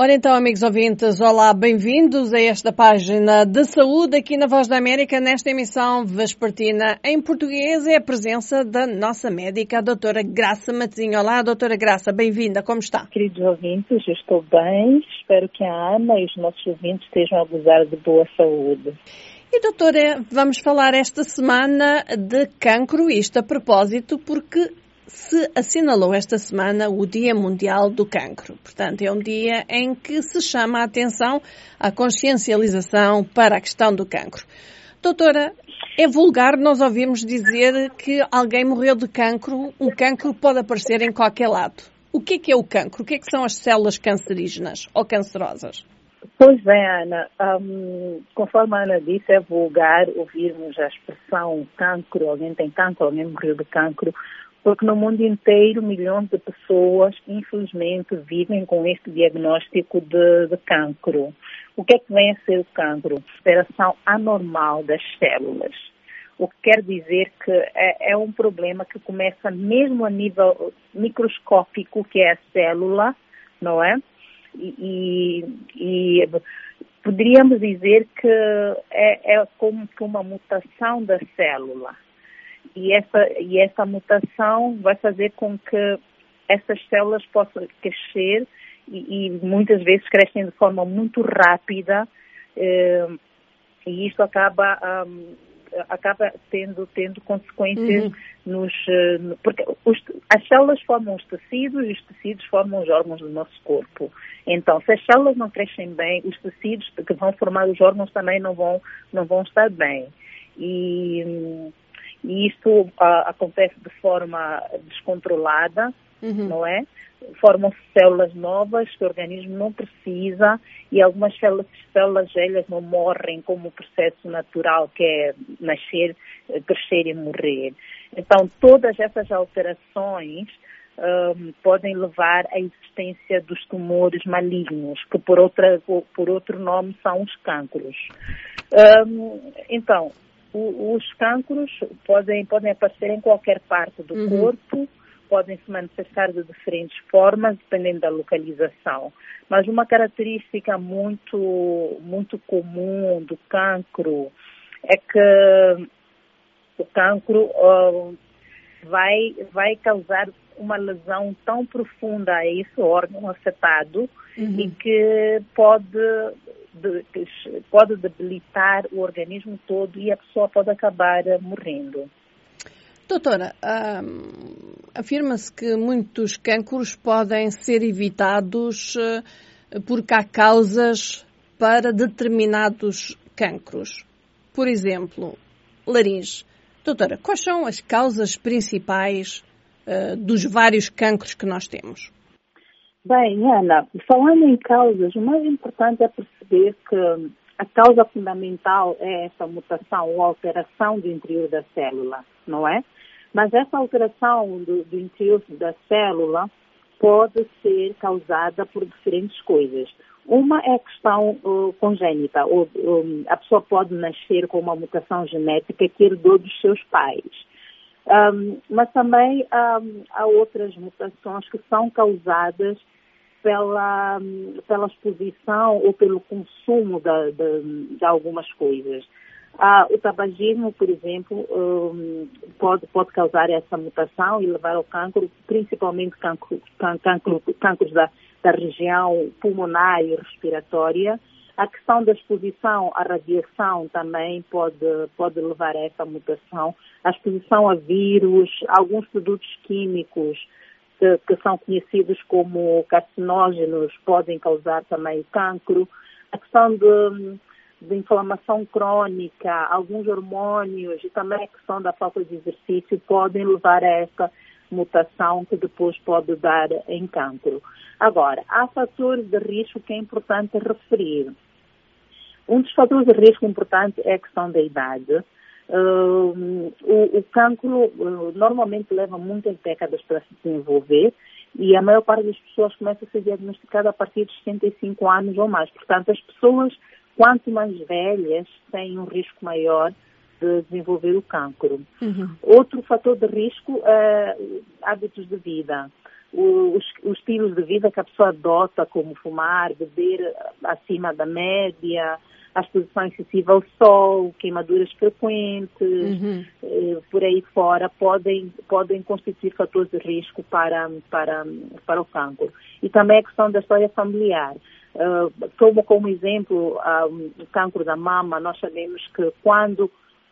Ora então, amigos ouvintes, olá, bem-vindos a esta página de saúde aqui na Voz da América, nesta emissão vespertina em português. É a presença da nossa médica, a doutora Graça Matezinho. Olá, doutora Graça, bem-vinda, como está? Queridos ouvintes, estou bem, espero que a Ana e os nossos ouvintes estejam a gozar de boa saúde. E doutora, vamos falar esta semana de cancro, isto a propósito, porque se assinalou esta semana o Dia Mundial do Cancro. Portanto, é um dia em que se chama a atenção à consciencialização para a questão do cancro. Doutora, é vulgar nós ouvimos dizer que alguém morreu de cancro. Um cancro pode aparecer em qualquer lado. O que é, que é o cancro? O que, é que são as células cancerígenas ou cancerosas? Pois bem, Ana, um, conforme a Ana disse, é vulgar ouvirmos a expressão cancro, alguém tem cancro, alguém morreu de cancro, porque no mundo inteiro milhões de pessoas, infelizmente, vivem com este diagnóstico de, de cancro. O que é que vem a ser o cancro? Alteração anormal das células. O que quer dizer que é, é, um problema que começa mesmo a nível microscópico, que é a célula, não é? E, e, e poderíamos dizer que é, é como que uma mutação da célula e essa, e essa mutação vai fazer com que essas células possam crescer e, e muitas vezes crescem de forma muito rápida eh, e isto acaba um, acaba tendo tendo consequências uhum. nos uh, porque os, as células formam os tecidos e os tecidos formam os órgãos do nosso corpo então se as células não crescem bem os tecidos que vão formar os órgãos também não vão não vão estar bem e e isto uh, acontece de forma descontrolada, uhum. não é? Formam-se células novas que o organismo não precisa e algumas células, células velhas não morrem como o processo natural que é nascer, crescer e morrer. Então, todas essas alterações um, podem levar à existência dos tumores malignos, que por, outra, por outro nome são os cânceres. Um, então, o, os cancros podem, podem aparecer em qualquer parte do uhum. corpo, podem se manifestar de diferentes formas, dependendo da localização. Mas uma característica muito, muito comum do cancro é que o cancro uh, vai, vai causar uma lesão tão profunda a esse órgão afetado uhum. e que pode de, pode debilitar o organismo todo e a pessoa pode acabar morrendo. Doutora, hum, afirma-se que muitos cancros podem ser evitados uh, porque há causas para determinados cancros. Por exemplo, laringe. Doutora, quais são as causas principais uh, dos vários cancros que nós temos? Bem, Ana, falando em causas, o mais importante é perceber que a causa fundamental é essa mutação ou alteração do interior da célula, não é? Mas essa alteração do, do interior da célula pode ser causada por diferentes coisas. Uma é a questão uh, congênita, ou, um, a pessoa pode nascer com uma mutação genética que herdou dos seus pais. Um, mas também um, há outras mutações que são causadas pela, pela exposição ou pelo consumo de, de, de algumas coisas. Ah, o tabagismo, por exemplo, um, pode, pode causar essa mutação e levar ao cancro, principalmente cancro, cancro, cancros da, da região pulmonar e respiratória. A questão da exposição à radiação também pode, pode levar a essa mutação. A exposição a vírus, alguns produtos químicos, que, que são conhecidos como carcinógenos podem causar também cancro. A questão de, de inflamação crônica, alguns hormônios e também a questão da falta de exercício podem levar a essa mutação que depois pode dar em cancro. Agora, há fatores de risco que é importante referir. Um dos fatores de risco importante é a questão da idade. Uh, o, o cancro uh, normalmente leva muitas décadas para se desenvolver e a maior parte das pessoas começa a ser diagnosticada a partir de 65 anos ou mais. Portanto, as pessoas, quanto mais velhas, têm um risco maior de desenvolver o cancro. Uhum. Outro fator de risco é hábitos de vida. os, os estilos de vida que a pessoa adota, como fumar, beber acima da média, a exposição excessiva ao sol, queimaduras frequentes, uhum. eh, por aí fora, podem, podem constituir fatores de risco para, para, para o cancro. E também a questão da história familiar. Uh, tomo como exemplo uh, o cancro da mama, nós sabemos que quando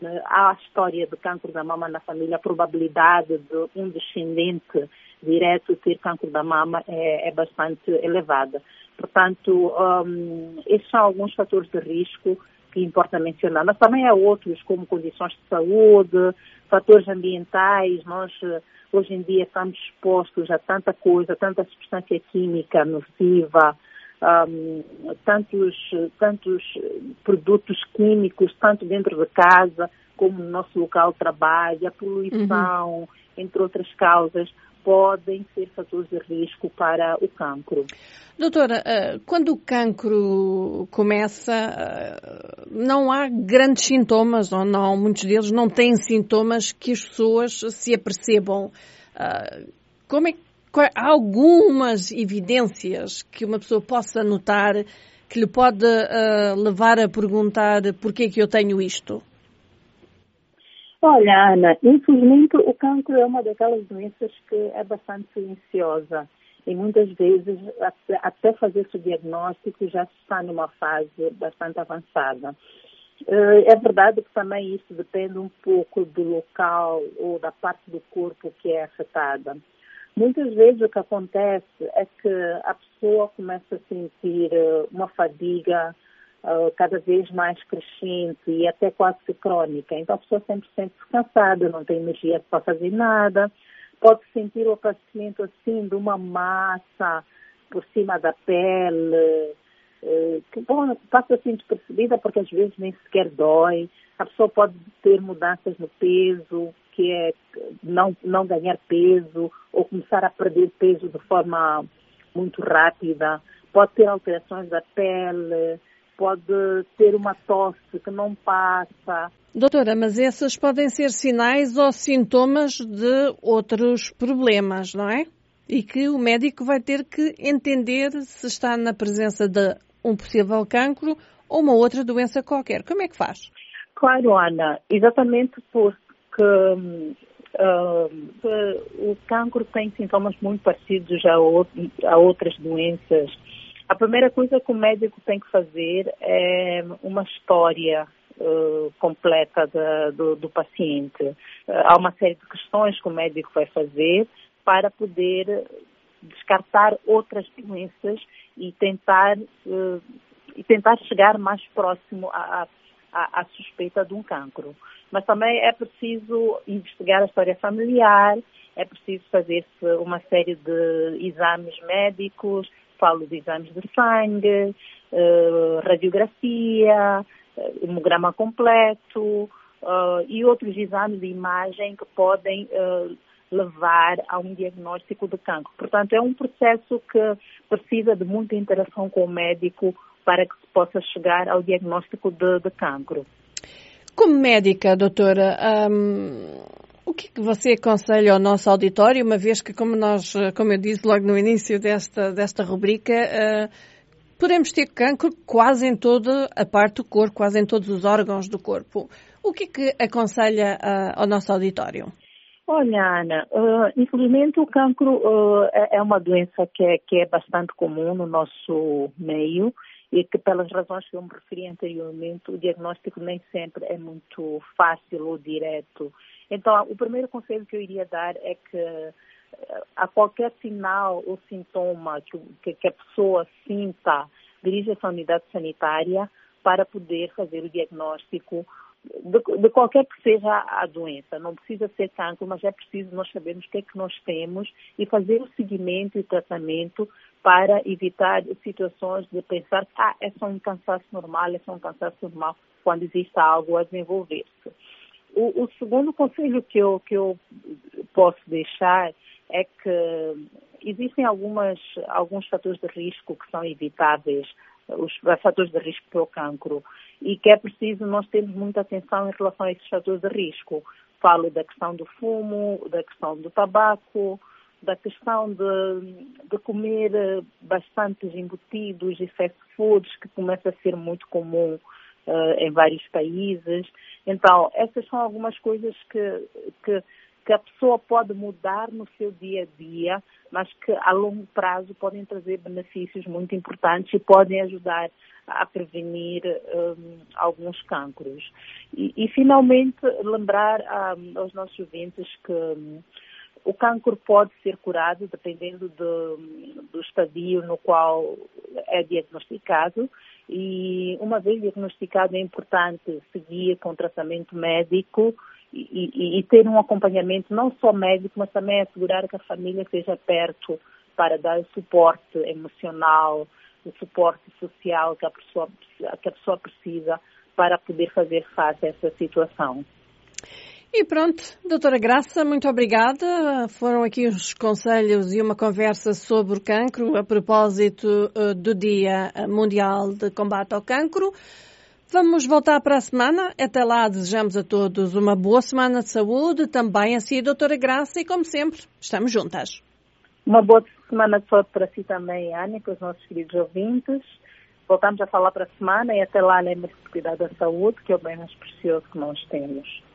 né, a história do cancro da mama na família, a probabilidade de um descendente direto ter cancro da mama é, é bastante elevada. Portanto, um, esses são alguns fatores de risco que importa mencionar, mas também há outros, como condições de saúde, fatores ambientais. Nós, hoje em dia, estamos expostos a tanta coisa, tanta substância química nociva, um, tantos, tantos produtos químicos, tanto dentro de casa como no nosso local de trabalho, a poluição, uhum. entre outras causas, podem ser fatores de risco para o cancro. Doutora, eh, quando o cancro começa, eh, não há grandes sintomas, ou não, muitos deles não têm sintomas que as pessoas se apercebam. Eh, como é que há algumas evidências que uma pessoa possa notar que lhe pode uh, levar a perguntar porquê que eu tenho isto? Olha, Ana, infelizmente o cancro é uma daquelas doenças que é bastante silenciosa e muitas vezes até fazer o diagnóstico já está numa fase bastante avançada. Eh, é verdade que também isso depende um pouco do local ou da parte do corpo que é afetada. Muitas vezes o que acontece é que a pessoa começa a sentir eh, uma fadiga uh, cada vez mais crescente e até quase crônica. Então a pessoa sempre se sente cansada, não tem energia para fazer nada, pode sentir o aparecimento assim de uma massa por cima da pele, uh, que bom, passa assim despercebida porque às vezes nem sequer dói. A pessoa pode ter mudanças no peso, que é não, não ganhar peso ou começar a perder peso de forma muito rápida, pode ter alterações da pele, pode ter uma tosse que não passa. Doutora, mas esses podem ser sinais ou sintomas de outros problemas, não é? E que o médico vai ter que entender se está na presença de um possível cancro ou uma outra doença qualquer. Como é que faz? Claro, Ana, exatamente porque uh, o cancro tem sintomas muito parecidos a, a outras doenças. A primeira coisa que o médico tem que fazer é uma história uh, completa da, do, do, paciente. Há uma série de questões que o médico vai fazer para poder descartar outras doenças e tentar, uh, e tentar chegar mais próximo à, à, à suspeita de um cancro mas também é preciso investigar a história familiar, é preciso fazer-se uma série de exames médicos, falo de exames de sangue, uh, radiografia, uh, hemograma completo uh, e outros exames de imagem que podem levar a um diagnóstico de cancro. Portanto, é um processo que precisa de muita interação com o médico para que se possa chegar ao diagnóstico de, de cancro. Como médica, doutora, um, o que, é que você aconselha ao nosso auditório, uma vez que, como, nós, como eu disse logo no início desta, desta rubrica, uh, podemos ter cancro quase em toda a parte do corpo, quase em todos os órgãos do corpo. O que é que aconselha uh, ao nosso auditório? Olha, Ana, uh, infelizmente o cancro uh, é uma doença que é, que é bastante comum no nosso meio e que pelas razões que eu me referi anteriormente, o diagnóstico nem sempre é muito fácil ou direto. Então, o primeiro conselho que eu iria dar é que eh, a qualquer sinal ou sintoma que, que a pessoa sinta, dirija-se à unidade sanitária para poder fazer o diagnóstico de, de, qualquer que seja a doença. Não precisa ser cancro, mas é preciso nós sabermos o que é que nós temos e fazer o seguimento e tratamento para evitar situações de pensar que ah, é só um cansaço normal, é só um cansaço normal, quando existe algo a desenvolver-se. O, o, segundo conselho que eu, que eu posso deixar é que existem algumas, alguns fatores de risco que são evitáveis, os fatores de risco para o cancro, e que é preciso nós termos muita atenção em relação a esses fatores de risco. Falo da questão do fumo, da questão do tabaco, da questão de, de comer bastantes embutidos e fast foods, que começa a ser muito comum uh, em vários países. Então, essas são algumas coisas que, que, que a pessoa pode mudar no seu dia a dia, mas que a longo prazo podem trazer benefícios muito importantes e podem ajudar a prevenir um, alguns cancros. E, e, finalmente, lembrar um, aos nossos ouvintes que um, o cancro pode ser curado dependendo do, do estadio no qual é diagnosticado e uma vez diagnosticado é importante seguir com tratamento médico e, e, e, ter um acompanhamento não só médico, mas também assegurar que a família esteja perto para dar o suporte emocional, o suporte social que a pessoa, que a pessoa precisa para poder fazer face a essa situação. E pronto, doutora Graça, muito obrigada. Foram aqui os conselhos e uma conversa sobre o cancro a propósito uh, do Dia Mundial de Combate ao Cancro. Vamos voltar para a semana. Até lá, desejamos a todos uma boa semana de saúde, também a si, doutora Graça, e como sempre, estamos juntas. Uma boa semana de saúde para si também, Ana, para os nossos queridos ouvintes. Voltamos a falar para a semana e até lá lembre-se de cuidar da saúde, que é o bem mais precioso que nós temos.